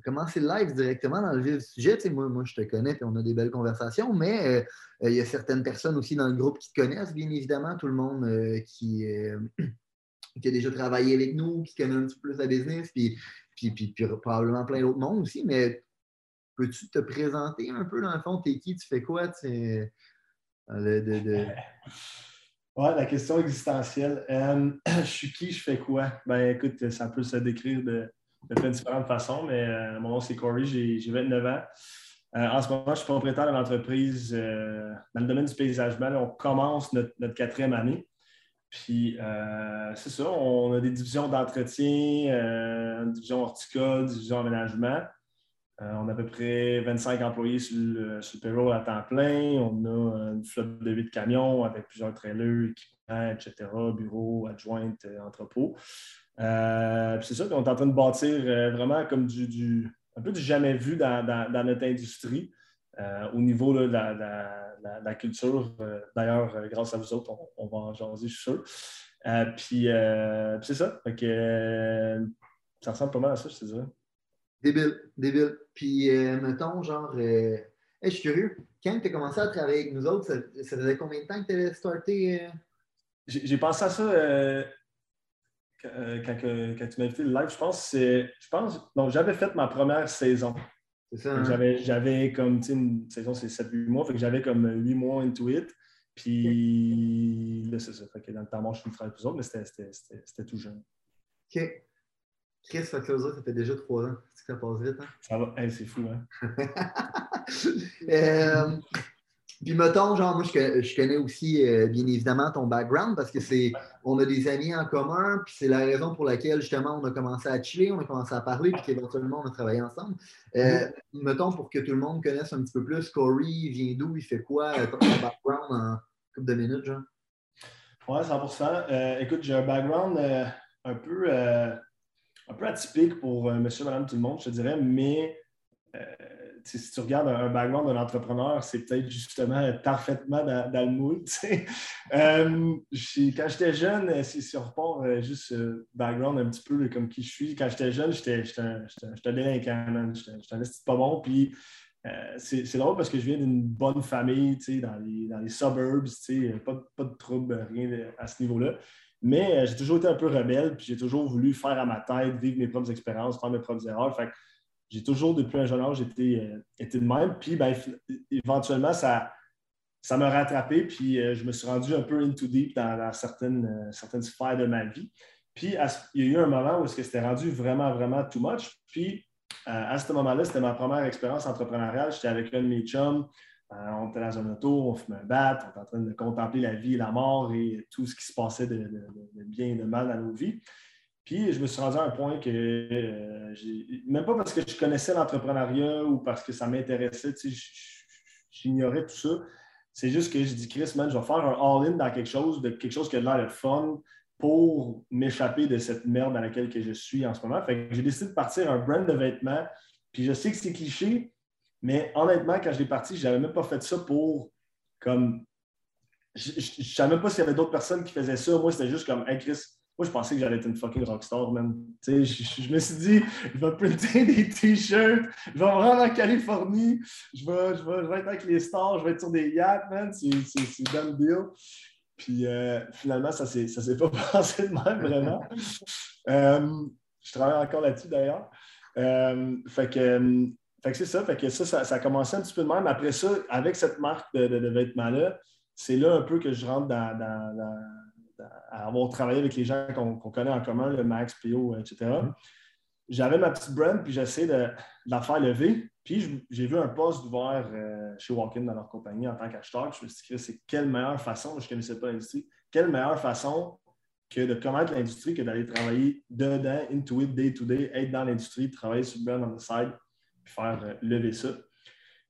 Commencer le live directement dans le vif du sujet. Tu sais, moi, moi, je te connais et on a des belles conversations, mais euh, euh, il y a certaines personnes aussi dans le groupe qui te connaissent, bien évidemment. Tout le monde euh, qui, a déjà travaillé avec nous, qui connaît un petit peu plus la business, puis, puis, puis, puis probablement plein d'autres mondes aussi. Mais peux-tu te présenter un peu dans le fond? T'es qui? Tu fais quoi? Tu sais, de- la question existentielle. Je suis qui, je fais quoi? Ben écoute, ça peut se décrire de, de de différentes façons, mais euh, mon nom c'est Corey, j'ai j'ai 29 ans. Euh, en ce moment, je suis propriétaire d'une entreprise euh, dans le domaine du paysagement. On commence notre, quatrième année. Puis c'est ça, on a des divisions d'entretien, division horticole, division aménagement. On a à peu près 25 employés sur le, sur payroll à temps plein. On a une flotte de 8 camions avec plusieurs trailers, équipements, etc., bureaux, adjointes, entrepôts. Euh, c'est ça, puis on est en train de bâtir euh, vraiment comme du, du- un peu du jamais vu dans, dans- dans notre industrie euh, au niveau là, de, la, la- la- la culture. D'ailleurs, grâce à vous autres, on, on va en jaser, je suis sûr. Puis c'est ça. Fait que, ça ressemble pas mal à ça, je te dirais. Débile, débile. Puis, mettons, genre, hey, je suis curieux. Quand tu as commencé à travailler avec nous autres, ça, ça faisait combien de temps que tu avais starté? J'ai pensé à ça quand, euh, quand que- quand tu m'as invité le live. Je pense que c'est. Je pense. Donc, j'avais fait ma première saison. C'est ça, Fait hein? J'avais, j'avais comme, tu sais, une saison, c'est 7-8 mois. Fait que j'avais comme 8 mois into it. Puis là, c'est ça. Fait que dans le temps mort, je suis travailler plus autres, mais c'était, c'était, c'était, c'était tout jeune. OK. Chris, fait que ça, ça fait déjà trois ans. C'est que ça passe vite, hein? Ça va. Hey, c'est fou, hein? Euh, puis mettons, genre, moi, je, co- je connais aussi, euh, bien évidemment, ton background parce que c'est, on a des amis en commun, puis c'est la raison pour laquelle, justement, on a commencé à chiller, on a commencé à parler, puis qu'éventuellement, on a travaillé ensemble. Euh, Mettons, pour que tout le monde connaisse un petit peu plus, Corey, vient d'où, il fait quoi, euh, ton background en couple de minutes, genre? Ouais, 100% Euh, écoute, j'ai un background euh, un, peu, un peu atypique pour monsieur, madame, tout le monde, je te dirais, mais si tu regardes un, un background d'un entrepreneur, c'est peut-être justement parfaitement dans, le moule. Euh, quand j'étais jeune, euh, si, on repart euh, juste euh, background un petit peu comme qui je suis, quand j'étais jeune, j'étais un, délinquant, j'étais un pas bon, puis c'est drôle parce que je viens d'une bonne famille, dans les, dans les suburbs, pas, pas de trouble, rien à ce niveau-là. Mais j'ai toujours été un peu rebelle, puis j'ai toujours voulu faire à ma tête, vivre mes propres expériences, faire mes propres erreurs. J'ai toujours, depuis un jeune âge, été, euh, de même. Puis ben, éventuellement, ça ça m'a rattrapé, puis euh, je me suis rendu un peu into deep dans, certaines, euh, certaines sphères de ma vie. Puis il y a eu un moment où c'était rendu vraiment, vraiment too much. Puis à ce moment-là, c'était ma première expérience entrepreneuriale. J'étais avec un de mes chums. On était dans un auto, on fumait un bat, on était en train de contempler la vie et la mort et tout ce qui se passait de bien et de mal dans nos vies. Puis je me suis rendu à un point que, euh, même pas parce que je connaissais l'entrepreneuriat ou parce que ça m'intéressait, tu sais, j'ignorais tout ça. C'est juste que je dis, Chris, man, je vais faire un all-in dans quelque chose, quelque chose qui a l'air de fun pour m'échapper de cette merde dans laquelle que je suis en ce moment. Fait que j'ai décidé de partir un brand de vêtements. Puis je sais que c'est cliché, mais honnêtement, quand je l'ai parti, je n'avais même pas fait ça pour comme. Je ne savais même pas s'il y avait d'autres personnes qui faisaient ça. Moi, c'était juste comme, hey Chris, moi, je pensais que j'allais être une fucking rockstar, sais, je, je- je me suis dit, je vais printer des t-shirts, je vais me rendre en Californie, je vais, je, vais, je vais être avec les stars, je vais être sur des yachts, man. C'est done deal. Puis euh, finalement, ça ne s'est pas passé de même, vraiment. Euh, je travaille encore là-dessus, d'ailleurs. Euh, fait que, que c'est ça. Fait que ça, ça, a commencé un petit peu de même. Après ça, avec cette marque de, de- vêtements-là, c'est là un peu que je rentre dans- dans- dans- à avoir travaillé avec les gens qu'on connaît en commun, le Max, PO, etc. J'avais ma petite brand, puis j'essaie de, de la faire lever. Puis j'ai vu un poste ouvert euh, chez Walkin dans leur compagnie en tant qu'acheteur. Je me suis dit, c'est quelle meilleure façon, je ne connaissais pas l'industrie, quelle meilleure façon que de connaître l'industrie que d'aller travailler dedans, into it, day to day, être dans l'industrie, travailler sur le brand on the side. faire lever ça.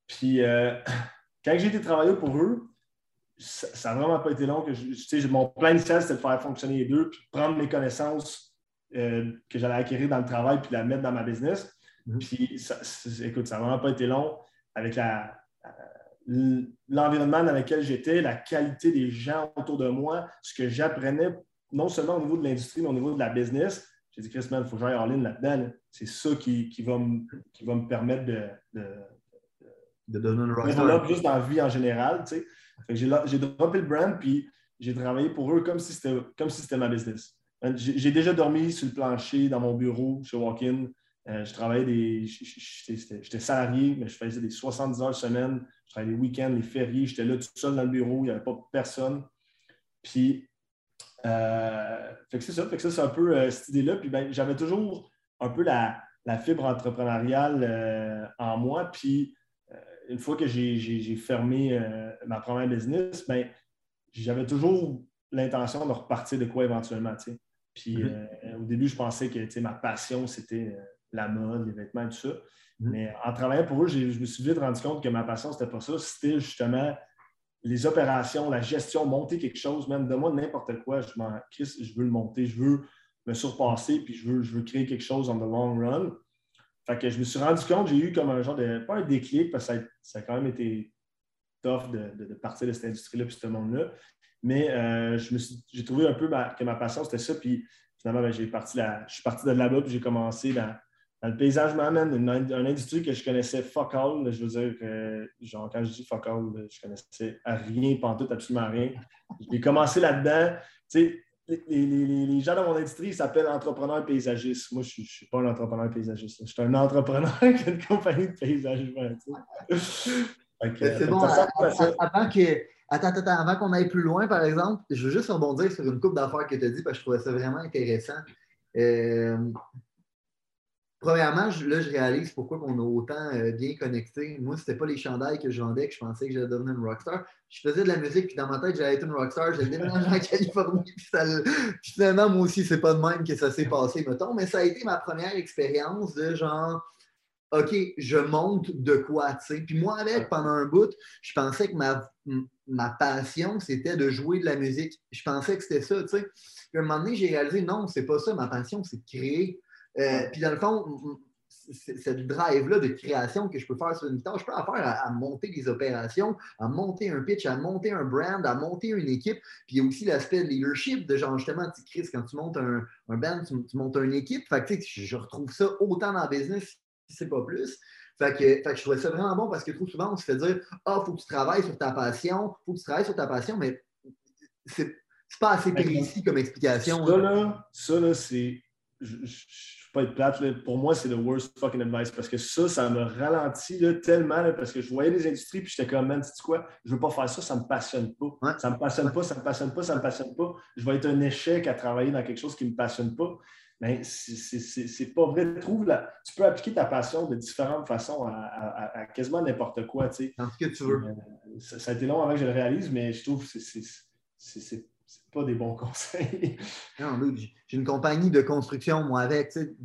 Puis quand j'ai été travailler pour eux, ça n'a vraiment pas été long. Que je, mon plan initial, c'était de faire fonctionner les deux, puis prendre mes connaissances que j'allais acquérir dans le travail, puis la mettre dans ma business. Mm-hmm. Puis, ça, écoute, ça n'a vraiment pas été long avec l'environnement dans lequel j'étais, la qualité des gens autour de moi, ce que j'apprenais, non seulement au niveau de l'industrie, mais au niveau de la business. J'ai dit, Chris, il faut que j'aille en ligne là-dedans. C'est ça qui, va me, qui va me permettre de, de, de, donner développer juste dans la vie en général. J'ai droppé le brand, puis j'ai travaillé pour eux comme si c'était ma business. J'ai déjà dormi sur le plancher dans mon bureau chez Walk-In. Euh, je travaillais des. J'étais salarié, mais je faisais des 70 heures semaine. Je travaillais les week-ends, les fériés. J'étais là tout seul dans le bureau. Il n'y avait pas personne. Puis, euh, c'est ça. Fait que c'est un peu euh, cette idée-là. Puis, ben, j'avais toujours un peu la, fibre entrepreneuriale en moi. Puis, une fois que j'ai fermé ma première business, ben, j'avais toujours l'intention de repartir de quoi éventuellement. Puis mm-hmm. au début, je pensais que ma passion, c'était la mode, les vêtements et tout ça. Mm-hmm. Mais en travaillant pour eux, je me suis vite rendu compte que ma passion, c'était pas ça. C'était justement les opérations, la gestion, monter quelque chose, même de moi n'importe quoi. Je m'en je veux le monter, je veux me surpasser, puis je veux, je veux créer quelque chose en the long run. Fait que je me suis rendu compte, j'ai eu comme un genre de, pas un déclic, parce que ça, a quand même été tough de, partir de cette industrie-là, puis ce monde-là. Mais euh, j'ai trouvé un peu que ma passion, c'était ça. Puis finalement, ben, parti je suis parti de là-bas, puis j'ai commencé dans, le paysage m'amène une, industrie que je connaissais fuck all. je veux dire que, genre, quand je dis fuck all, je connaissais rien, tout, absolument rien. J'ai commencé là-dedans. Tu sais, les, les, gens dans mon industrie s'appellent entrepreneurs paysagistes. Moi, je ne suis pas un entrepreneur paysagiste. Je suis un entrepreneur qui a une compagnie de paysagement. C'est bon. avant que. Attends, attends, avant qu'on aille plus loin, par exemple, je veux juste rebondir sur une coupe d'affaires que tu as dit parce que je trouvais ça vraiment intéressant. Euh, Premièrement, là, je réalise pourquoi on a autant euh, bien connecté. Moi, ce n'était pas les chandails que je vendais que je pensais que j'allais devenir une rockstar. Je faisais de la musique, puis dans ma tête, j'allais être une rockstar. J'allais déménager en Californie, puis, finalement, moi aussi, c'est pas de même que ça s'est passé, mettons. Mais ça a été ma première expérience de genre, OK, je monte de quoi, tu sais. Puis moi, avec, pendant un bout, je pensais que ma, ma passion, c'était de jouer de la musique. Je pensais que c'était ça, tu sais. Puis à un moment donné, j'ai réalisé, non, c'est pas ça. Ma passion, c'est de créer euh, puis dans le fond, cette drive-là de création que je peux faire sur une guitare, je peux la faire à, monter des opérations, à monter un pitch, à monter un brand, à monter une équipe. Puis il y a aussi l'aspect de leadership, de genre justement, tu Chris, quand tu montes un, band, tu, montes une équipe. Fait que je retrouve ça autant dans le business, si c'est pas plus. Fait que, je trouvais ça vraiment bon parce que trop souvent, on se fait dire Ah, il faut que tu travailles sur ta passion, il faut que tu travailles sur ta passion, mais c'est pas assez précis comme explication. Ça, là, ça, là c'est pas être plate, pour moi, c'est le worst fucking advice parce que ça, ça me ralentit tellement parce que je voyais les industries puis j'étais comme, man, tu quoi, je veux pas faire ça, ça me passionne pas. Ça me passionne pas, ça me passionne pas, ça me passionne pas. Je vais être un échec à travailler dans quelque chose qui me passionne pas. Mais c'est pas vrai. Trouve la... Tu peux appliquer ta passion de différentes façons à, quasiment n'importe quoi. Tu sais. ce que tu veux. Euh, ça, a été long avant que je le réalise, mais je trouve que c'est pas des bons conseils. non, j'ai une compagnie de construction, moi, avec. Tu,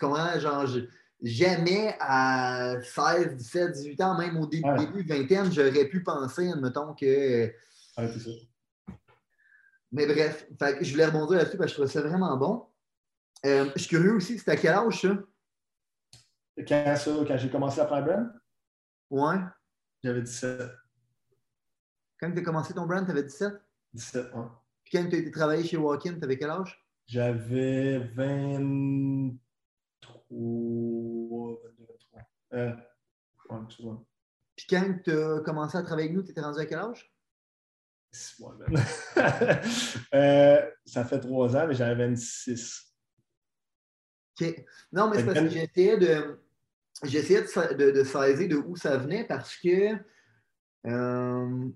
comprends? Genre, jamais à 16, 17, 18 ans, même au début, début vingtaine, j'aurais pu penser, admettons, que. Ouais, c'est ça. Mais bref, je voulais rebondir là-dessus parce que je trouvais ça vraiment bon. Euh, je suis curieux aussi, c'était à quel âge ça? Quand, ça, quand j'ai commencé à faire brand? Ouais. J'avais 17. Quand tu as commencé ton brand, tu avais 17? 17, ouais. Puis quand tu as été travailler chez Walkin, tu avais quel âge? J'avais 23, 22, 23. Euh, ouais, excuse-moi. Puis quand tu as commencé à travailler avec nous, tu étais rendu à quel âge? Ouais, euh, ça fait trois ans, mais j'avais 26. OK. Non, mais c'est parce que j'essayais de, j'essayais de, de, de saisir de où ça venait parce que euh,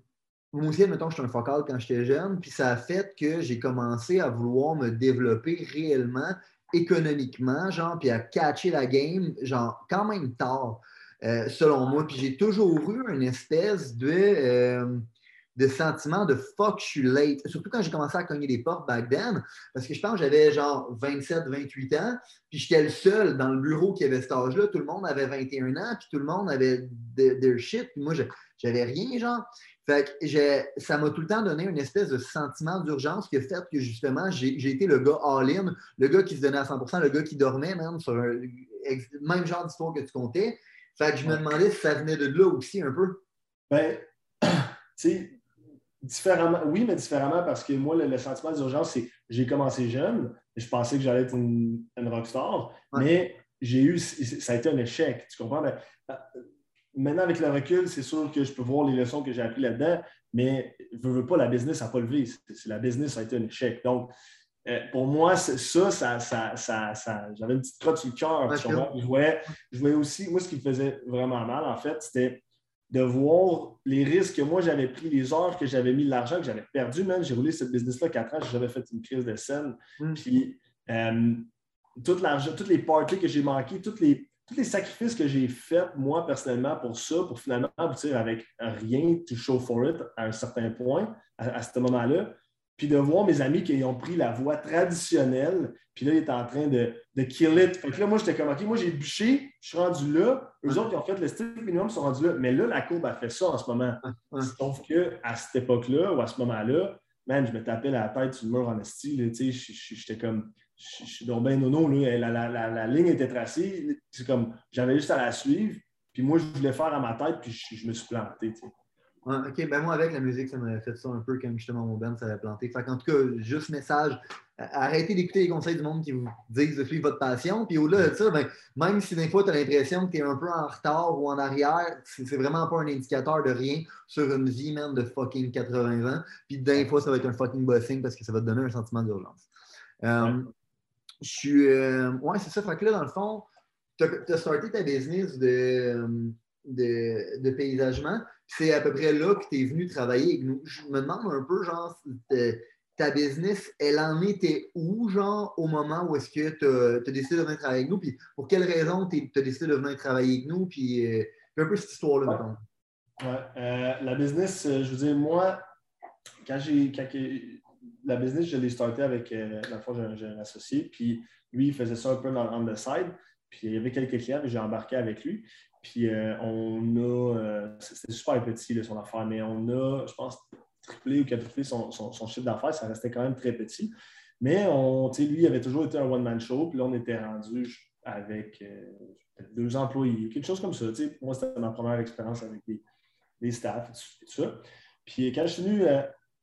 moi aussi, admettons, j'étais un focal quand j'étais jeune, puis ça a fait que j'ai commencé à vouloir me développer réellement, économiquement, genre, puis à catcher la game, genre, quand même tard, euh, selon moi. Puis j'ai toujours eu une espèce de, euh, de sentiment de fuck, je suis late. Surtout quand j'ai commencé à cogner des portes back then, parce que je pense que j'avais genre 27, 28 ans, puis j'étais le seul dans le bureau qui avait cet âge-là. Tout le monde avait 21 ans, puis tout le monde avait de, shit, puis moi, j'avais rien, genre. Fait que ça m'a tout le temps donné une espèce de sentiment d'urgence qui a fait que justement, j'ai été le gars all-in, le gars qui se donnait à 100% le gars qui dormait, même, sur le même genre d'histoire que tu comptais. Fait que je me demandais si ça venait de là aussi un peu. Ben, tu sais, différemment, oui, mais différemment parce que moi, le, sentiment d'urgence, c'est j'ai commencé jeune, et je pensais que j'allais être une, rockstar, mais j'ai eu, ça a été un échec, tu comprends? Ben, maintenant, avec le recul, c'est sûr que je peux voir les leçons que j'ai apprises là-dedans, mais je veux pas, la business n'a pas levé. C'est, la business a été un échec. Donc, euh, pour moi, ça, ça, ça, ça j'avais une petite crotte sur le cœur. je, voyais, je voyais aussi, moi, ce qui me faisait vraiment mal, en fait, c'était de voir les risques que moi j'avais pris, les heures que j'avais mis, l'argent que j'avais perdu, même. J'ai roulé cette business-là quatre ans, j'ai jamais fait une crise de scène. Mm. Puis, euh, tout l'argent, toutes les parties que j'ai manquées, tous les, tous les sacrifices que j'ai faits, moi, personnellement, pour ça, pour finalement aboutir avec rien, to show for it, à un certain point, à ce moment-là, puis de voir mes amis qui ont pris la voie traditionnelle, puis là, ils étaient en train de, de kill it. Fait que là, moi, j'étais comme, OK, moi, j'ai bûché, je suis rendu là. Eux autres, qui ont fait le style minimum, sont rendus là. Mais là, la courbe a fait ça en ce moment. Sauf qu'à cette époque-là, ou à ce moment-là, man, je me tapais la tête sur le mur en style. Tu sais, j'étais comme, je suis donc bien nono, là. La, la, la, ligne était tracée. C'est comme, j'avais juste à la suivre. Puis moi, je voulais faire à ma tête, puis je, me suis planté. OK, ben moi, avec la musique, ça m'avait fait ça un peu comme justement mon band, ça avait planté. Fait en tout cas, juste message, arrêtez d'écouter les conseils du monde qui vous disent de suivre votre passion. Puis au-delà de ça, ben, même si des fois, tu as l'impression que tu es un peu en retard ou en arrière, c'est vraiment pas un indicateur de rien sur une vie, même de fucking 80 ans. Puis des fois, ça va être un fucking bossing parce que ça va te donner un sentiment d'urgence. Euh, je suis. Euh, ouais, c'est ça. Fait que là, dans le fond, tu as, starté ta business de, de, de paysagement c'est à peu près là que tu es venu travailler avec nous. Je me demande un peu, genre, ta business, elle en était où, genre, au moment où est-ce que tu as, décidé de venir travailler avec nous? Puis pour quelle raison tu as décidé de venir travailler avec nous? Puis, euh, un peu cette histoire-là, mettons. Ouais. Euh, la business, euh, je veux dire, moi, quand j'ai. La business, je l'ai starté avec, la fois, j'ai un associé, puis lui, il faisait ça un peu dans, on the side. Puis il y avait quelques clients, j'ai embarqué avec lui. Puis euh, on a, euh, c'était super petit son affaire, mais on a, je pense, triplé ou quadruplé son, son, chiffre d'affaires, ça restait quand même très petit. Mais on, lui, il avait toujours été un one-man show, puis là, on était rendu avec euh, deux employés, quelque chose comme ça. Moi, c'était ma première expérience avec les, staffs et tout, ça. Puis quand je suis venu,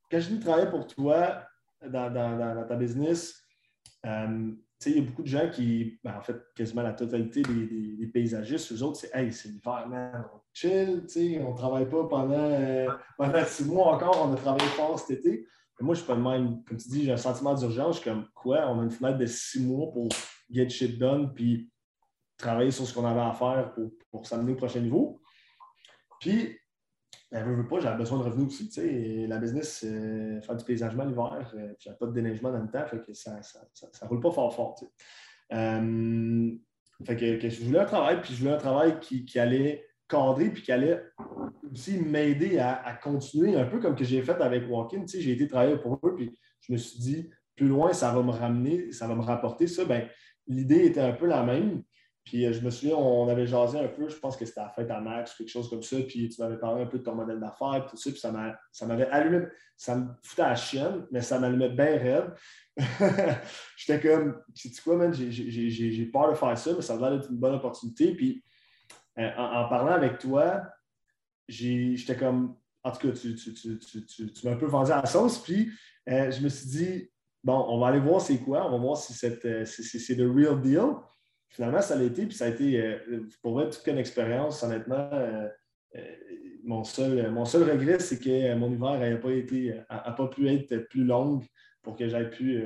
quand je venu travailler pour toi dans, ta business, il y a beaucoup de gens qui, ben, en fait, quasiment la totalité des, paysagistes, eux autres, c'est Hey, c'est l'hiver, man, on chill, on ne travaille pas euh, pendant, six mois encore, on a travaillé fort cet été. Moi, je suis pas le même. Comme tu dis, j'ai un sentiment d'urgence. Comme quoi, on a une fenêtre de six mois pour get shit done, puis travailler sur ce qu'on avait à faire pour, pour s'amener au prochain niveau. Puis, ben, je veux pas, j'avais besoin de revenus aussi. La business, euh, faire du paysagement l'hiver, euh, j'avais pas de déneigement dans le temps, fait que ça ne roule pas fort fort. Euh, fait que, je voulais un travail, puis je voulais un travail qui, allait cadrer, puis qui allait aussi m'aider à, continuer, un peu comme que j'ai fait avec Walkin. J'ai été travailler pour eux, puis je me suis dit, plus loin, ça va me ramener, ça va me rapporter ça. Ben, L'idée était un peu la même. Puis euh, je me souviens, on avait jasé un peu, je pense que c'était à la fête à Max, quelque chose comme ça, puis tu m'avais parlé un peu de ton modèle d'affaires, tout ça, puis ça m'avait allumé, ça me foutait à la chienne, mais ça m'allumait bien raide. J'étais comme, tu sais quoi, man, j'ai peur de faire ça, mais ça va être une bonne opportunité. Puis euh, en, parlant avec toi, j'étais comme, en tout cas, tu, tu, m'as un peu vendu à la sauce, puis euh, je me suis dit, bon, on va aller voir c'est quoi, on va voir si c'est le real deal finalement, ça l'a été, puis ça a été, euh, pour moi, toute une expérience, honnêtement. Euh, euh, mon, seul, mon seul regret, c'est que mon hiver n'a pas, été, a, pas pu être plus longue pour que j'aille pu,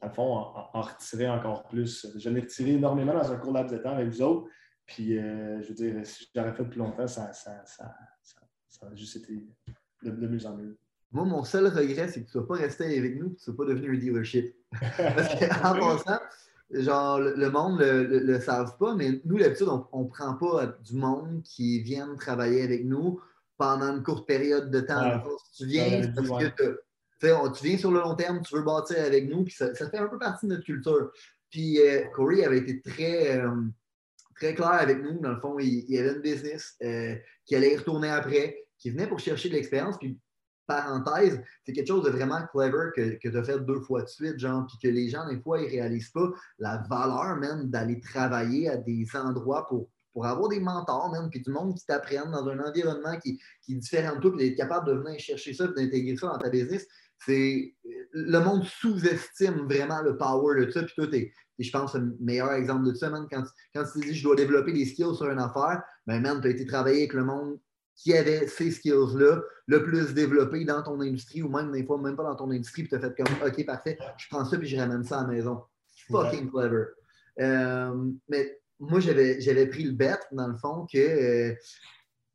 à fond, en, retirer encore plus. J'en ai retiré énormément dans un court laps de temps avec vous autres. Puis, je veux dire, si j'aurais fait plus longtemps, ça, ça, ça, ça, aurait juste été de, mieux en mieux. Moi, mon seul regret, c'est que tu ne sois pas resté avec nous, que tu ne sois pas devenu un dealership. Parce qu'en passant, genre, le, monde ne le, le, savent pas, mais nous, d'habitude, on ne prend pas du monde qui viennent travailler avec nous pendant une courte période de temps. tu viens, parce que tu viens sur le long terme, tu veux bâtir avec nous, puis ça, fait un peu partie de notre culture. Puis euh, Corey avait été très, euh, très clair avec nous. Dans le fond, il, avait une business euh, qui allait y retourner après, qui venait pour chercher de l'expérience. Puis, parenthèse, c'est quelque chose de vraiment clever que, que tu as fait deux fois de suite, genre, puis que les gens, des fois, ils réalisent pas la valeur même d'aller travailler à des endroits pour, pour avoir des mentors, même, puis du monde qui t'apprennent dans un environnement qui, qui est différent de toi, puis d'être capable de venir chercher ça, et d'intégrer ça dans ta business c'est le monde sous-estime vraiment le power de ça. Puis toi, tu je pense, le meilleur exemple de ça, man. Quand, quand tu dis je dois développer des skills sur une affaire, ben, man, tu as été travailler avec le monde qui avait ces skills-là le plus développé dans ton industrie ou même des fois, même pas dans ton industrie, puis tu as fait comme OK, parfait, je prends ça puis je ramène ça à la maison. Fucking clever. Euh, mais moi, j'avais pris le bet, dans le fond, que euh,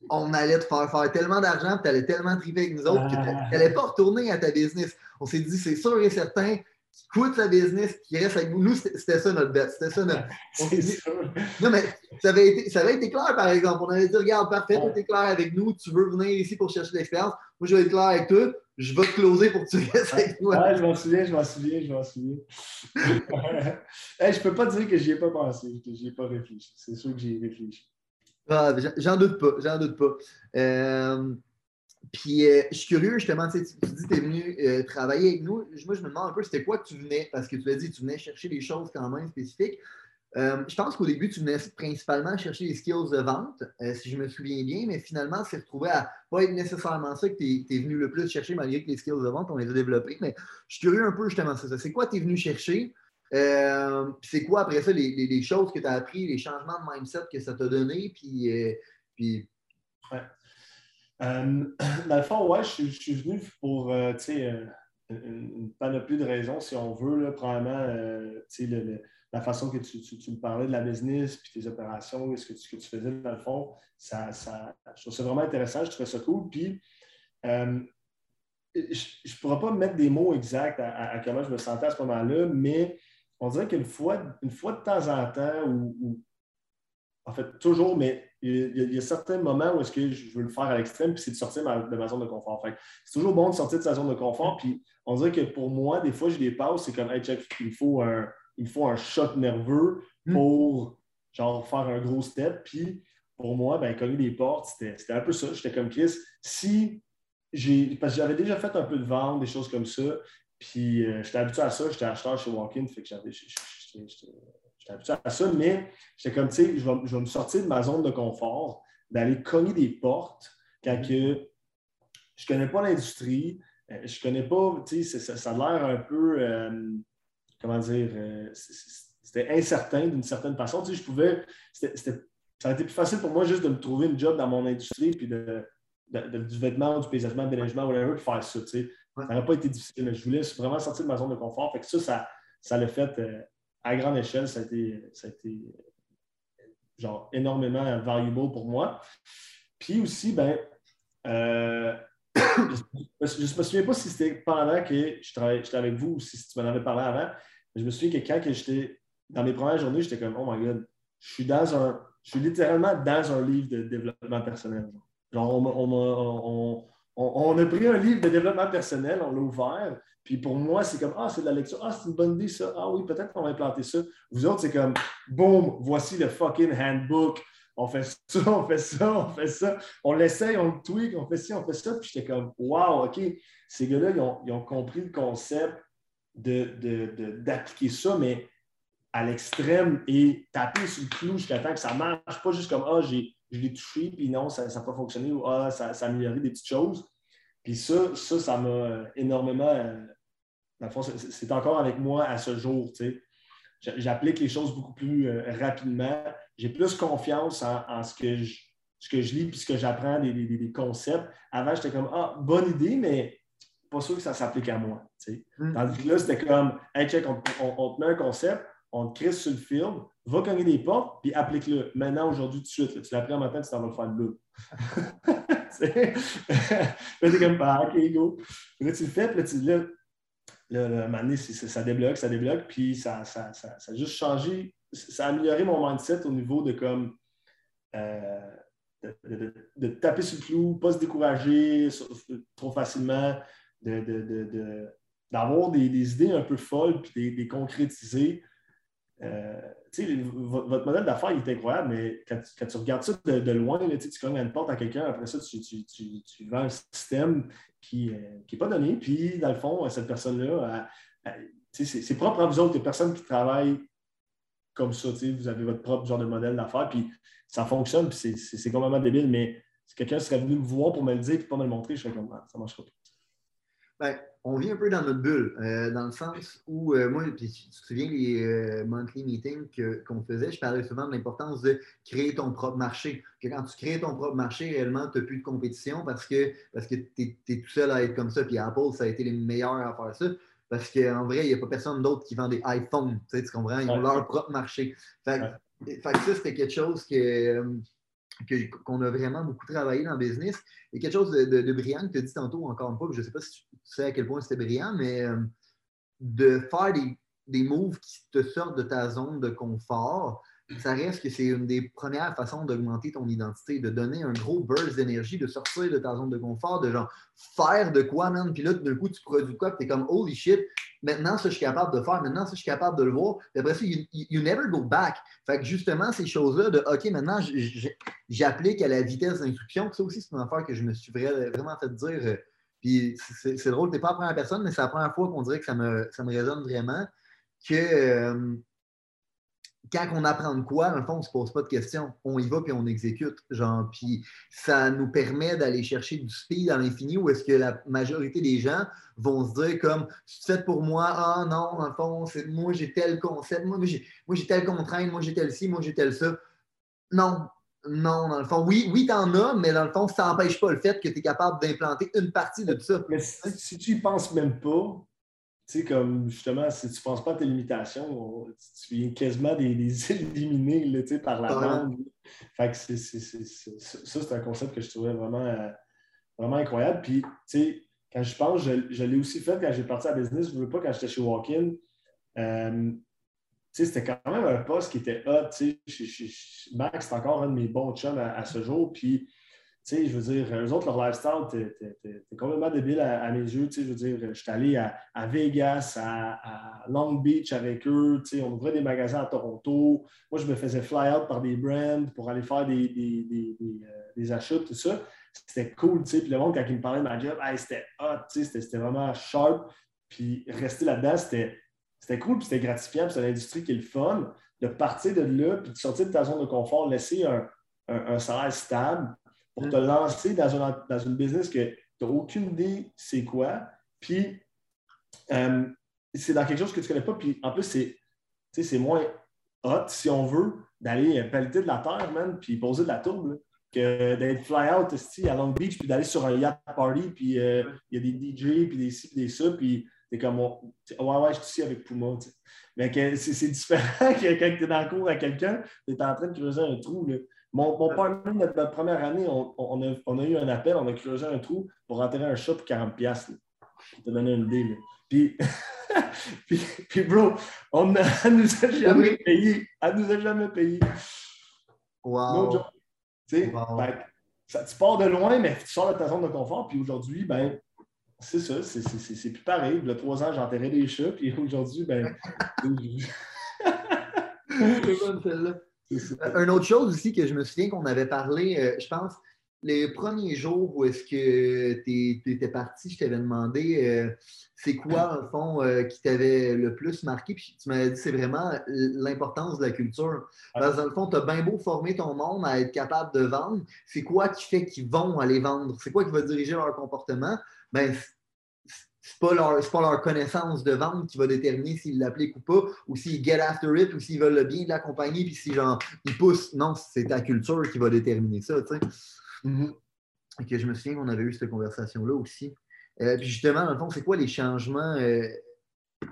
on allait te faire faire tellement d'argent, tu allais tellement triper avec nous autres que tu n'allais pas retourner à ta business. On s'est dit, c'est sûr et certain, qui coûte sa business, qui reste avec nous. Nous, c'était ça notre bête. C'était ça notre. Non, mais ça avait, été, ça avait été clair, par exemple. On avait dit, regarde, parfait, tu es clair avec nous, tu veux venir ici pour chercher l'expérience. Moi, je vais être clair avec toi. Je vais te closer pour que tu restes avec nous. Ouais, je m'en souviens, je m'en souviens, je m'en souviens. hey, je peux pas dire que j'y ai pas pensé, que j'y ai pas réfléchi. C'est sûr que j'y ai réfléchi. Ah, j'en doute pas, j'en doute pas. Euh, puis euh, je suis curieux, justement, tu, dis que tu es venu euh, travailler avec nous. Moi, je me demande un peu, c'était quoi que tu venais, parce que tu as dit tu venais chercher des choses quand même spécifiques. je pense qu'au début, tu venais principalement chercher les skills de vente, si je me souviens bien, mais finalement, c'est retrouvé à pas être nécessairement ça que tu es, venu le plus chercher, malgré que les skills de vente, on les a développés. Mais je suis curieux un peu, justement, c'est ça. C'est quoi tu es venu chercher? Euh, c'est quoi après ça les, choses que tu as appris, les changements de mindset que ça t'a donné? Puis, euh, puis... Ouais. Euh, dans le fond, ouais, je, suis venu pour une, une, panoplie de raisons, si on veut, là, probablement la façon que tu, me parlais de la business, puis tes opérations, ce que tu, faisais dans le fond, ça, ça, je trouve ça vraiment intéressant, je trouve ça cool. Puis, je ne pourrais pas mettre des mots exacts à, comment je me sentais à ce moment-là, mais on dirait qu'une fois, une fois de temps en temps, ou, en fait, toujours, mais il y, a, certains moments où est-ce que je veux le faire à l'extrême, puis c'est de sortir de ma zone de confort. c'est toujours bon de sortir de sa zone de confort, puis on dirait que pour moi, des fois, j'ai des passes, c'est comme, hey, check, il faut un, il faut un shot nerveux hmm. pour, genre, faire un gros step, puis pour moi, ben, cogner des portes, c'était un peu ça. J'étais comme Chris, si j'ai. Parce que j'avais déjà fait un peu de vente, des choses comme ça. Puis euh, j'étais habitué à ça, j'étais acheteur chez Walk-in, fait que j'avais. J'étais habitué à ça, mais j'étais comme, tu sais, je vais, me sortir de ma zone de confort, d'aller cogner des portes quand mm-hmm. que je ne connais pas l'industrie, euh, je ne connais pas, tu sais, ça, a l'air un peu, euh, comment dire, c'était incertain d'une certaine façon. Tu sais, je pouvais, ça a été plus facile pour moi juste de me trouver une job dans mon industrie, puis de, du vêtement, du paysagement, du déneigement, whatever, puis faire ça, tu sais. Ça n'a pas été difficile, mais je voulais vraiment sortir de ma zone de confort. Fait que ça, ça, ça l'a fait euh, à grande échelle. Ça a été, genre énormément valuable pour moi. Puis aussi, ben, euh, je ne me souviens pas si c'était pendant que j'étais avec vous ou si tu m'en avais parlé avant. Mais je me souviens que quand j'étais dans mes premières journées, j'étais comme Oh my god, je suis dans un. Je suis littéralement dans un livre de développement personnel. Genre, on, a pris un livre de développement personnel, on l'a ouvert, puis pour moi, c'est comme Ah, c'est de la lecture, ah, c'est une bonne idée ça, ah oui, peut-être qu'on va implanter ça. Vous autres, c'est comme Boum, voici le fucking handbook. On fait ça, on fait ça, on fait ça. On l'essaye, on le tweak, on fait ci, on fait ça. Puis j'étais comme Wow, OK, ces gars-là, ils ont, compris le concept d'appliquer de, ça, mais à l'extrême et taper sur le clou jusqu'à temps que ça marche, pas juste comme Ah, j'ai je l'ai touché, puis non, ça n'a pas fonctionné, ou ah, ça, ça, a amélioré des petites choses. Puis ça, ça, ça m'a énormément. Euh, c'est encore avec moi à ce jour. J'applique les choses beaucoup plus euh, rapidement. J'ai plus confiance en, ce, que je, ce que je lis puis ce que j'apprends des, des, concepts. Avant, j'étais comme Ah, bonne idée, mais pas sûr que ça s'applique à moi. Mm. Tandis que là, c'était comme Hey, check, on, on, te met un concept, on te crée sur le film, va cogner des portes, puis applique-le. Maintenant, aujourd'hui, tout de suite. Tu l'apprends matin, tu t'en vas le faire le tu es comme, ah, OK, go. là, tu le fais, puis là, tu, là, là, là ça débloque, ça débloque, puis ça, ça, ça, a juste changé, ça a amélioré mon mindset au niveau de comme, euh, de, de taper sur le clou, pas se décourager trop facilement, d'avoir des, idées un peu folles puis des, des concrétiser. Euh, votre modèle d'affaires est incroyable, mais quand, tu regardes ça de, loin, tu cognes une porte à quelqu'un, après ça, tu, vends un système qui n'est pas donné. Puis, dans le fond, cette personne-là, c'est propre à vous autres, il y a personne qui travaille comme ça. Vous avez votre propre genre de modèle d'affaires, puis ça fonctionne, puis c'est complètement débile, mais si quelqu'un serait venu me voir pour me le dire et pas me le montrer, je serais comme ah, ça ne marchera pas. Ben, on vit un peu dans notre bulle, euh, dans le sens où, euh, moi, tu te souviens les euh, monthly meetings qu'on faisait, je parlais souvent de l'importance de créer ton propre marché. Que quand tu crées ton propre marché, réellement, tu n'as plus de compétition parce que, parce que tu es, tout seul à être comme ça. Puis Apple, ça a été les meilleurs à faire ça. Parce qu'en vrai, il n'y a pas personne d'autre qui vend des iPhones. Tu, sais, tu comprends? Ils ont leur propre marché. Fait, fait que ça, c'était quelque chose que qu'on a vraiment beaucoup travaillé dans le business. Et quelque chose de, brillant que tu as dit tantôt, encore une fois, je ne sais pas si tu sais à quel point c'était brillant, mais euh, de faire des, des moves qui te sortent de ta zone de confort, ça reste que c'est une des premières façons d'augmenter ton identité, de donner un gros burst d'énergie, de sortir de ta zone de confort, de genre faire de quoi, man. Puis là, d'un coup, tu produis quoi, puis tu es comme holy shit, maintenant, ça, je suis capable de faire, maintenant, ça, je suis capable de le voir. Puis après ça, you, never go back. Fait que justement, ces choses-là de OK, maintenant, j'applique à la vitesse d'instruction. Ça aussi, c'est une affaire que je me suis vraiment fait dire. Puis c'est drôle, tu n'es pas la première personne, mais c'est la première fois qu'on dirait que ça me, ça me résonne vraiment que. Euh, quand on apprend de quoi, dans le fond, on ne se pose pas de questions. On y va puis on exécute. Genre, puis ça nous permet d'aller chercher du speed à l'infini où est-ce que la majorité des gens vont se dire comme c'est fait pour moi, ah non, dans le fond, moi j'ai tel concept, moi j'ai telle contrainte, moi j'ai tel ci, moi j'ai tel ça. Non, non, dans le fond, oui, oui, en as, mais dans le fond, ça n'empêche pas le fait que tu es capable d'implanter une partie de tout ça. Mais si, si tu n'y penses même pas, tu sais, comme justement, si tu ne penses pas à tes limitations, tu viens quasiment des, les éliminer sais, par la bande. Fait que c'est, ça, c'est un concept que je trouvais vraiment, euh, vraiment incroyable. Puis, tu sais, quand je pense, je, l'ai aussi fait quand j'ai parti à business. Je ne veux pas quand j'étais chez Walkin. Euh, c'était quand même un poste qui était hot. Max, c'est encore un de mes bons chums à, ce jour. Puis, je veux dire, eux autres, leur lifestyle, t'es complètement débile à, mes yeux. Je veux dire, suis allé à, Vegas, à, Long Beach avec eux. On ouvrait des magasins à Toronto. Moi, je me faisais fly out par des brands pour aller faire des, des, des, euh, achats, tout ça. C'était cool. Puis le monde, quand il me parlait de ma job, c'était hot, c'était vraiment sharp. Puis rester là-dedans, c'était cool, puis c'était gratifiant, puis c'est une industrie qui est le fun. De partir de là, puis de sortir de ta zone de confort, laisser un, un, un salaire stable, pour te lancer dans, une business que tu n'as aucune idée c'est quoi. Puis, euh, c'est dans quelque chose que tu ne connais pas. Puis, en plus, c'est moins hot, si on veut, d'aller pelleter de la terre, man, puis poser de la tourbe, que d'être fly out à Long Beach, puis d'aller sur un yacht party, puis euh, il y a des DJ, puis des ci, puis des ça, puis t'es comme, ouais, ouais, je suis ici avec Puma. Mais c'est différent que quand tu es dans le cours à quelqu'un, tu es en train de creuser un trou. Là. Mon, mon partner, notre, première année, on, a, eu un appel, on a creusé un trou pour enterrer un chat pour 40$. Pour te donner une idée. Puis, puis, bro, on a, elle nous a jamais payé. Elle nous a jamais payé. Wow. tu ça, tu pars de loin, mais tu sors de ta zone de confort. Puis aujourd'hui, ben, c'est ça, c'est plus pareil. Il y a trois ans, j'enterrais des chats, puis aujourd'hui, ben. c'est bonne celle-là. Une autre chose aussi que je me souviens qu'on avait parlé, euh, je pense, les premiers jours où est-ce que tu étais parti, je t'avais demandé euh, c'est quoi, en fond, euh, qui t'avait le plus marqué? Puis tu m'avais dit c'est vraiment l'importance de la culture. Parce que dans le fond, tu as bien beau former ton monde à être capable de vendre. C'est quoi qui fait qu'ils vont aller vendre? C'est quoi qui va diriger leur comportement? Ben, c'est pas leur, pas leur connaissance de vente qui va déterminer s'ils l'appliquent ou pas, ou s'ils get after it, ou s'ils veulent le bien de la compagnie, puis si genre ils poussent. Non, c'est ta culture qui va déterminer ça, tu sais. Mm-hmm. je me souviens qu'on avait eu cette conversation-là aussi. Euh, puis justement, dans le fond, c'est quoi les changements euh,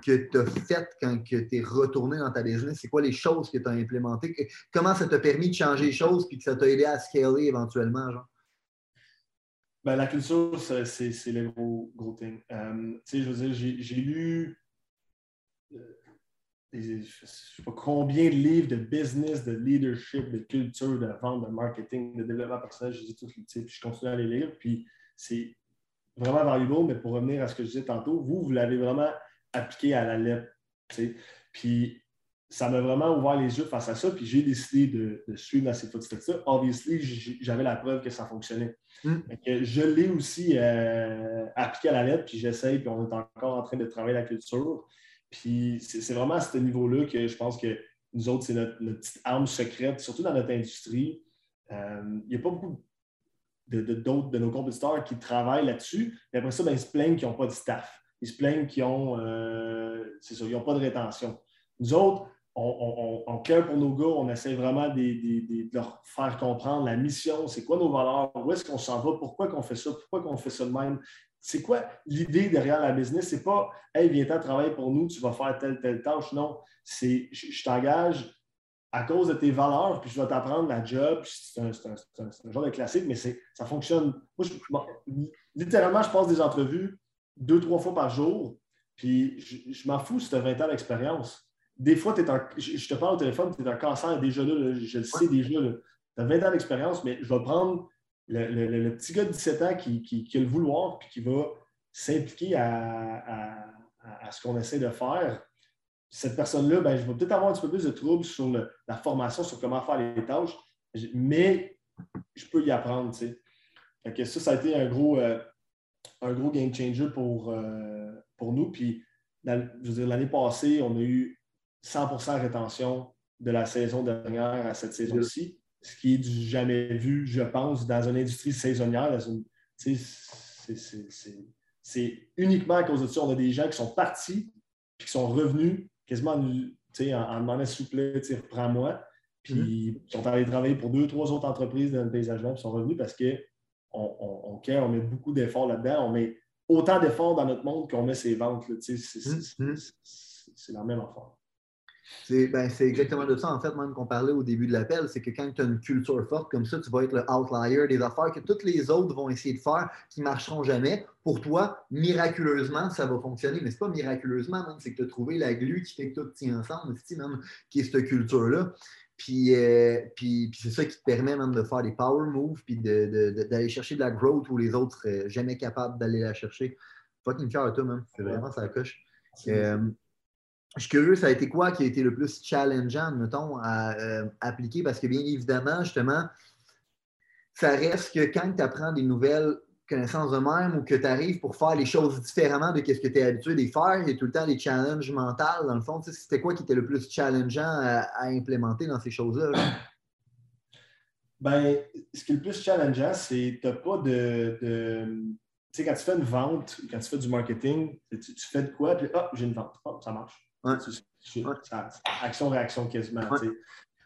que tu as faits quand tu es retourné dans ta business? C'est quoi les choses que tu as implémentées? Comment ça t'a permis de changer les choses puis que ça t'a aidé à scaler éventuellement, genre? Ben, la culture, c'est le gros, gros thing. Euh, je veux dire, j'ai lu. Euh, je sais pas combien de livres de business, de leadership, de culture, de vente, de marketing, de développement personnel, je dis tous les types, puis je continue à les lire. Puis c'est vraiment valuable, mais pour revenir à ce que je disais tantôt, vous, vous l'avez vraiment appliqué à la lettre. Puis ça m'a vraiment ouvert les yeux face à ça, puis j'ai décidé de, suivre dans ces footsteps-là. Obviously, j'avais la preuve que ça fonctionnait. Mm. je l'ai aussi euh, appliqué à la lettre, puis j'essaye, puis on est encore en train de travailler la culture. Puis c'est vraiment à ce niveau-là que je pense que nous autres, c'est notre, petite arme secrète, surtout dans notre industrie. Euh, il n'y a pas beaucoup d'autres de, nos compétiteurs qui travaillent là-dessus. Mais après ça, ben, ils se plaignent qu'ils n'ont pas de staff. Ils se plaignent qu'ils n'ont euh, pas de rétention. Nous autres, on, cœur pour nos gars, on essaie vraiment de, leur faire comprendre la mission, c'est quoi nos valeurs, où est-ce qu'on s'en va, pourquoi qu'on fait ça, pourquoi qu'on fait ça de même. C'est quoi l'idée derrière la business? C'est pas Hey, viens-t'en travailler pour nous, tu vas faire telle, telle tâche. Non, c'est je, t'engage à cause de tes valeurs, puis je vais t'apprendre la job. C'est un, genre de classique, mais ça fonctionne. Moi, littéralement, je passe des entrevues deux, trois fois par jour, puis je, m'en fous si tu as 20 ans d'expérience des fois, je, te parle au téléphone, tu es un cancer déjà là, je le sais déjà. Tu as 20 ans d'expérience, mais je vais prendre le, petit gars de 17 ans qui, a le vouloir et qui va s'impliquer à, ce qu'on essaie de faire. Cette personne-là, ben, je vais peut-être avoir un petit peu plus de troubles sur la formation, sur comment faire les tâches, mais je peux y apprendre. ça, ça a été un gros, euh, un gros game changer pour, euh, pour nous. Puis, l'année passée, on a eu 100% rétention de la saison dernière à cette saison-ci, ce qui est du jamais vu, je pense, dans une industrie saisonnière. C'est uniquement à cause de ça. On a des gens qui sont partis et qui sont revenus quasiment en, en demandant s'il vous plaît, reprends-moi. Puis ils sont allés travailler pour deux, trois autres entreprises dans le paysagement puis sont revenus parce qu'on on, on, met beaucoup d'efforts là-dedans. On met autant d'efforts dans notre monde qu'on met ses ventes. Mm-hmm. C'est la même affaire. Ben, c'est exactement de ça, en fait, même qu'on parlait au début de l'appel, c'est que quand tu as une culture forte comme ça, tu vas être le outlier des affaires que toutes les autres vont essayer de faire qui ne marcheront jamais. Pour toi, miraculeusement, ça va fonctionner. Mais ce n'est pas miraculeusement, c'est que tu as trouvé la glu qui fait que tout tient ensemble, même, qui est cette culture-là. Puis, euh, puis, c'est ça qui te permet même de faire des power moves, puis d'aller chercher de la growth où les autres seraient jamais capables d'aller la chercher. Fucking cœur à toi, même. C'est vraiment ça coche je suis curieux, ça a été quoi qui a été le plus challengeant, mettons, à euh, appliquer? Parce que bien évidemment, justement, ça reste que quand tu apprends des nouvelles connaissances de même ou que tu arrives pour faire les choses différemment de ce que tu es habitué de faire, il y a tout le temps des challenges mentaux. Dans le fond, c'était quoi qui était le plus challengeant à, implémenter dans ces choses-là? Ben, ce qui est le plus challengeant, c'est que tu n'as pas de. Tu sais, quand tu fais une vente, quand tu fais du marketing, tu, fais de quoi, puis hop, j'ai une vente. ça marche. Action-réaction quasiment.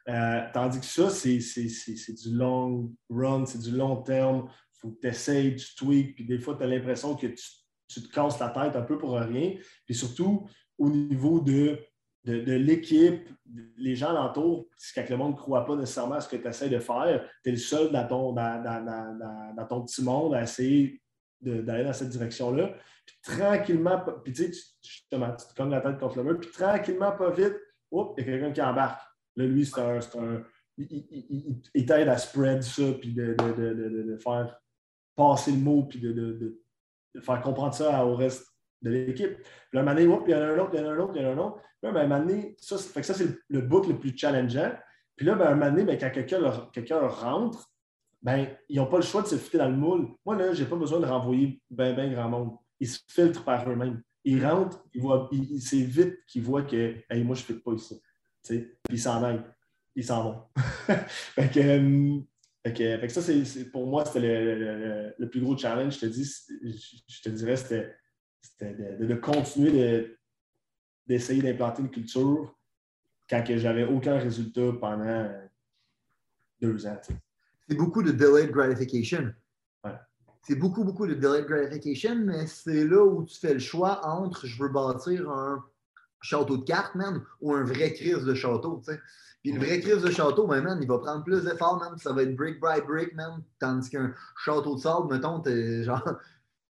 Euh, tandis que ça, c'est du long run, c'est du long terme. Il faut que tu essayes, tu tweaks, puis des fois, tu as l'impression que tu, te casses la tête un peu pour rien. Puis surtout, au niveau de, de, l'équipe, les gens alentour, quand le monde ne croit pas nécessairement à ce que tu essaies de faire, tu es le seul dans ton, dans ton petit monde à essayer d'aller dans cette direction-là. Puis tranquillement, puis tu sais, justement, tu te cognes la tête contre le mur, puis tranquillement, pas vite, il y a quelqu'un qui embarque. Là, lui, c'est un, un. il, t'aide à spread ça, puis de, de, faire passer le mot, puis de, faire comprendre ça au reste de l'équipe. Puis là, un moment donné, il y en a un autre, il y en a un autre, il y en a un autre. Puis là, ben, un moment ça, fait que ça, c'est le book le plus challengeant. Puis là, ben, un moment donné, ben, quand quelqu'un rentre, ben, ils n'ont pas le choix de se fitter dans le moule. Moi, là, je n'ai pas besoin de renvoyer bien, bien grand monde. Ils se filtrent par eux-mêmes. Ils rentrent, ils c'est vite qu'ils voient que hey, moi, je ne fit pas ici. Puis ils s'en aillent. Ils s'en vont. fait, que, euh, que, ça, c'est, pour moi, c'était le, le, plus gros challenge. Je te, dis, je, te dirais, c'était, de, de, continuer d'essayer d'implanter une culture quand je n'avais aucun résultat pendant deux ans c'est beaucoup de delayed gratification. C'est beaucoup, beaucoup de delayed gratification, mais c'est là où tu fais le choix entre je veux bâtir un château de cartes, man, ou un vrai crise de château, tu sais. Puis une vraie crise de château, ben, man, il va prendre plus d'efforts, man. Ça va être brick by brick, man. Tandis qu'un château de sable, mettons, t'es genre.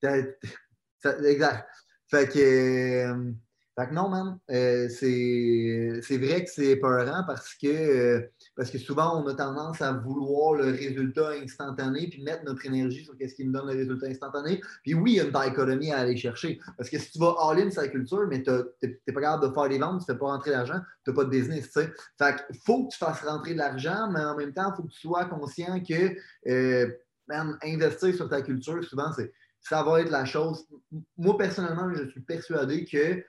exact. Fait que. Fait que non, man, euh, c'est vrai que c'est épeurant parce que, euh, parce que souvent, on a tendance à vouloir le résultat instantané puis mettre notre énergie sur ce qui nous donne le résultat instantané. Puis oui, il y a une dichotomie à aller chercher. Parce que si tu vas all-in sur la culture, mais tu n'es pas capable de faire des ventes, tu ne fais pas rentrer l'argent, tu n'as pas de business. sais. Fait qu'il faut que tu fasses rentrer de l'argent, mais en même temps, il faut que tu sois conscient que euh, investir sur ta culture, souvent, ça va être la chose. Moi, personnellement, je suis persuadé que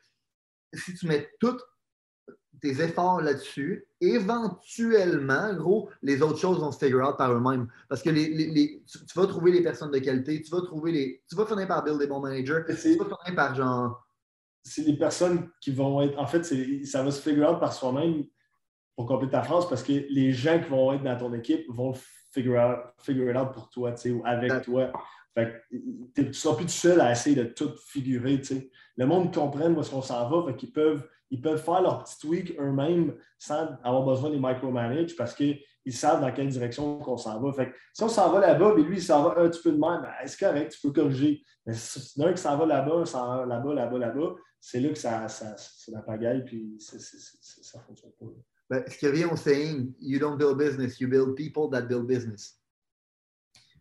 si tu mets tous tes efforts là-dessus, éventuellement, gros, les autres choses vont se figure out par eux-mêmes. Parce que les, tu, vas trouver les personnes de qualité, tu vas trouver les. Tu vas finir par build des bons managers, tu vas finir par genre. C'est des personnes qui vont être. En fait, ça va se figure out par soi-même pour compléter ta phrase parce que les gens qui vont être dans ton équipe vont figure, out, figure it out pour toi, ou avec toi. Tu ne seras plus tout seul à essayer de tout figurer. Le monde comprenne où est-ce qu'on s'en va, fait peuvent, ils peuvent faire leur petit tweak eux-mêmes sans avoir besoin des micromanage parce qu'ils savent dans quelle direction qu'on s'en va. Fait si on s'en va là-bas, et lui, il s'en va un petit peu de même, ben, c'est correct, tu peux corriger. Mais si d'un qui s'en va là-bas, là-bas, là-bas, là-bas, c'est là que ça, c'est la pagaille, puis ça ne fonctionne pas. Ben, ce qui revient au saying, you don't build business, you build people that build business.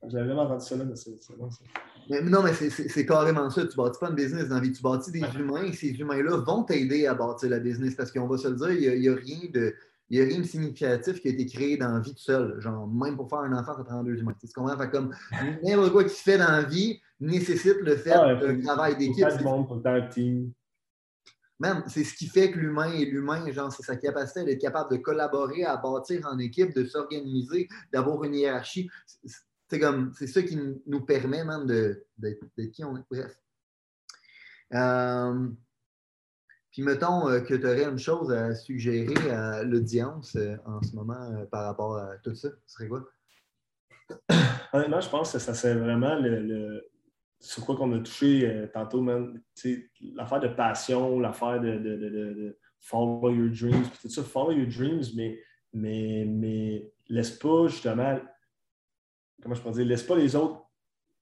J'avais vraiment entendu ça là, mais c'est bon ça. Mais, non, mais c'est carrément ça. Tu bâtis pas une business dans la vie, tu bâtis des humains et ces humains-là vont t'aider à bâtir la business parce qu'on va se le dire, il n'y a, rien de. Il a rien de significatif qui a été créé dans la vie tout seul. Genre, même pour faire un enfant, ça prend deux humains. Tu comprends? Fait comme n'importe quoi qui se fait dans la vie nécessite le fait ah, d'un travail d'équipe. Tout le monde, tout le team c'est ce qui fait que l'humain est l'humain, genre, c'est sa capacité d'être capable de collaborer, à bâtir en équipe, de s'organiser, d'avoir une hiérarchie. C'est comme, c'est ça qui nous permet, même d'être qui on est. Bref. Euh, puis mettons euh, que tu aurais une chose à suggérer à l'audience euh, en ce moment par rapport à tout ça, ce serait quoi? Honnêtement, je pense que ça c'est vraiment le, sur quoi qu'on a touché tantôt, l'affaire de passion, l'affaire de, follow your dreams, tout ça, follow your dreams, mais, mais, mais laisse pas justement, comment je peux dire, laisse pas les autres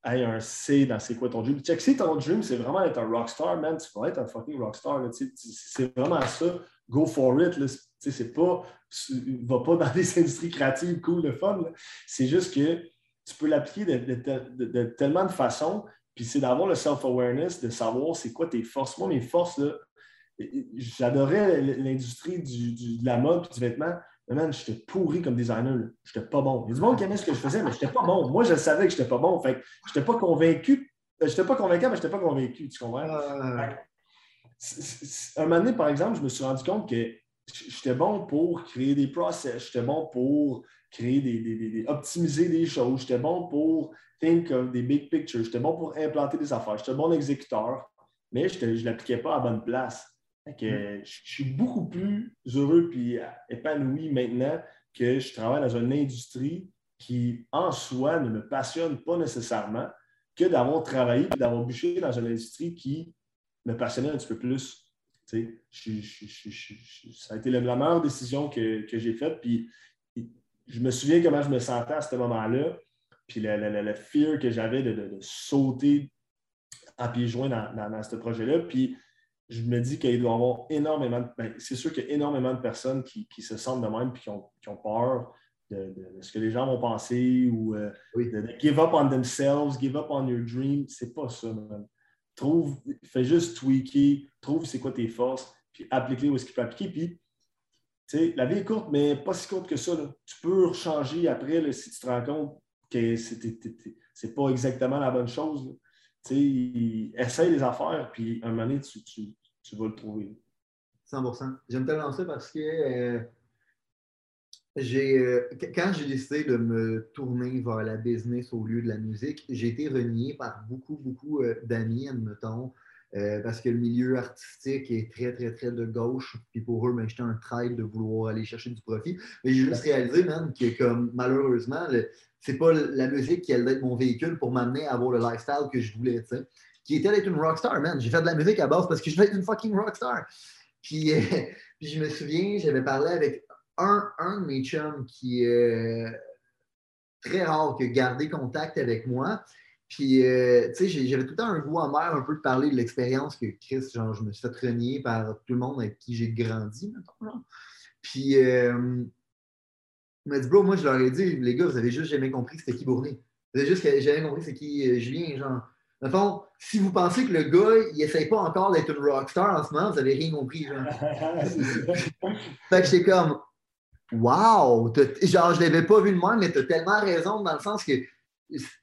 aient un C dans c'est quoi ton dream. Check, si ton dream, c'est vraiment être un rockstar, man, tu vas être un fucking rockstar. C'est vraiment ça. Go for it. C'est pas, va pas dans des industries créatives cool, de fun. C'est juste que tu peux l'appliquer de, de, tellement de façons puis c'est d'avoir le self-awareness, de savoir c'est quoi tes forces. Moi, mes forces, j'adorais l'industrie de la mode et du vêtement. Mais man, j'étais pourri comme designer. J'étais pas bon. Il y a du monde qui aimait ce que je faisais, mais j'étais pas bon. Moi, je savais que j'étais pas bon. Fait que j'étais pas convaincu. Euh, j'étais pas convaincu, mais j'étais pas convaincu. Tu comprends? un moment donné, par exemple, je me suis rendu compte que j'étais bon pour créer des process. J'étais bon pour créer des, optimiser des choses. J'étais bon pour think of des big pictures. J'étais bon pour implanter des affaires. J'étais bon exécuteur, mais je ne l'appliquais pas à bonne place. Mm. je suis beaucoup plus heureux et épanoui maintenant que je travaille dans une industrie qui, en soi, ne me passionne pas nécessairement que d'avoir travaillé et d'avoir bûché dans une industrie qui me passionnait un petit peu plus. ça a été la meilleure décision que, que j'ai faite. Puis je me souviens comment je me sentais à ce moment-là, puis le, le, fear que j'avais de, sauter à pieds joints dans, ce projet-là. Puis je me dis qu'il doit y avoir énormément de. Ben, c'est sûr qu'il y a énormément de personnes qui, se sentent de même et qui ont, peur de, ce que les gens vont penser ou euh, de, give up on themselves, give up on your dream. C'est pas ça, man. Trouve, fais juste tweaker, trouve c'est quoi tes forces, puis applique-les où est-ce qu'il peut appliquer. Puis la vie est courte, mais pas si courte que ça. Tu peux changer après si tu te rends compte que c'est pas exactement la bonne chose. Essaye les affaires, puis un moment donné, tu, vas le trouver. 100% J'aime tellement ça parce que euh, euh, quand j'ai décidé de me tourner vers la business au lieu de la musique, j'ai été renié par beaucoup, beaucoup euh, d'amis, admettons, euh, parce que le milieu artistique est très, très, très de gauche. Puis pour eux, ben, j'étais un trade de vouloir aller chercher du profit. Mais j'ai juste réalisé, man, que comme malheureusement, c'est pas la musique qui allait être mon véhicule pour m'amener à avoir le lifestyle que je voulais, tu sais. Qui était d'être une rockstar, man. J'ai fait de la musique à base parce que je voulais être une fucking rockstar. Puis, euh, puis je me souviens, j'avais parlé avec un, un de mes chums qui est très rare, qui a gardé contact avec moi Puis, euh, tu sais, j'avais tout le temps un goût amer un peu de parler de l'expérience que Chris, genre, je me suis fait renier par tout le monde avec qui j'ai grandi, maintenant. Puis, euh, il m'a dit, bro, moi, je leur ai dit, les gars, vous avez juste jamais compris c'était qui Bourné. Vous avez juste jamais compris c'est qui euh, Julien, genre. Dans le fond, si vous pensez que le gars, il essaye pas encore d'être une rockstar en ce moment, vous n'avez rien compris, genre. fait que j'étais comme, wow! Genre, je l'avais pas vu de moi, mais tu as tellement raison dans le sens que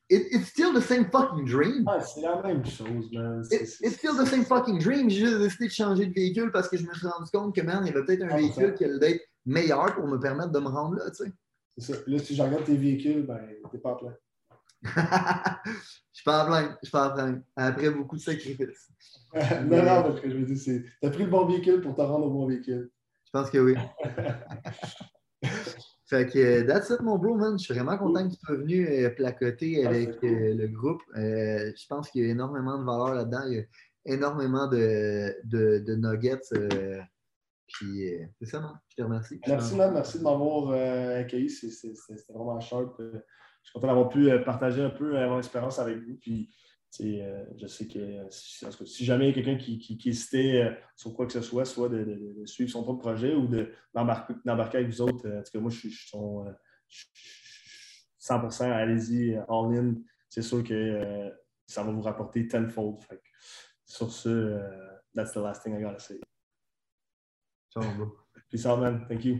it's still the same fucking dream. Ah, c'est la même chose, man. it's still the same fucking dream. J'ai juste décidé de changer de véhicule parce que je me suis rendu compte que, man, il y avait peut-être un ah, véhicule qui allait être meilleur pour me permettre de me rendre là, tu sais. C'est ça. Là, si je regarde tes véhicules, ben, t'es pas plein. je suis pas en plein. Je suis pas en plein. Après beaucoup de sacrifices. non, non, parce que je veux dire, c'est. T'as pris le bon véhicule pour te rendre au bon véhicule. Je pense que oui. Fait que, that's it, mon bro, man. Je suis vraiment content que tu sois venu euh, placoter ah, avec euh, le groupe. Euh, je pense qu'il y a énormément de valeur là-dedans. Il y a énormément de, de, nuggets. puis, c'est ça, man. Je te remercie. Merci, man. Merci de m'avoir accueilli. C'était vraiment sharp. je suis content d'avoir pu partager un peu mon expérience avec vous. Puis, euh, je sais que euh, si, jamais il y a quelqu'un qui, qui, hésitait euh, sur quoi que ce soit, soit de, suivre son propre projet ou d'embarquer avec vous autres, en tout cas, moi, je suis, 100% allez-y, all-in. C'est sûr que ça va vous rapporter tenfold. Fait sur ce, that's the last thing I gotta say. Ciao, bro. Peace out, man. Thank you.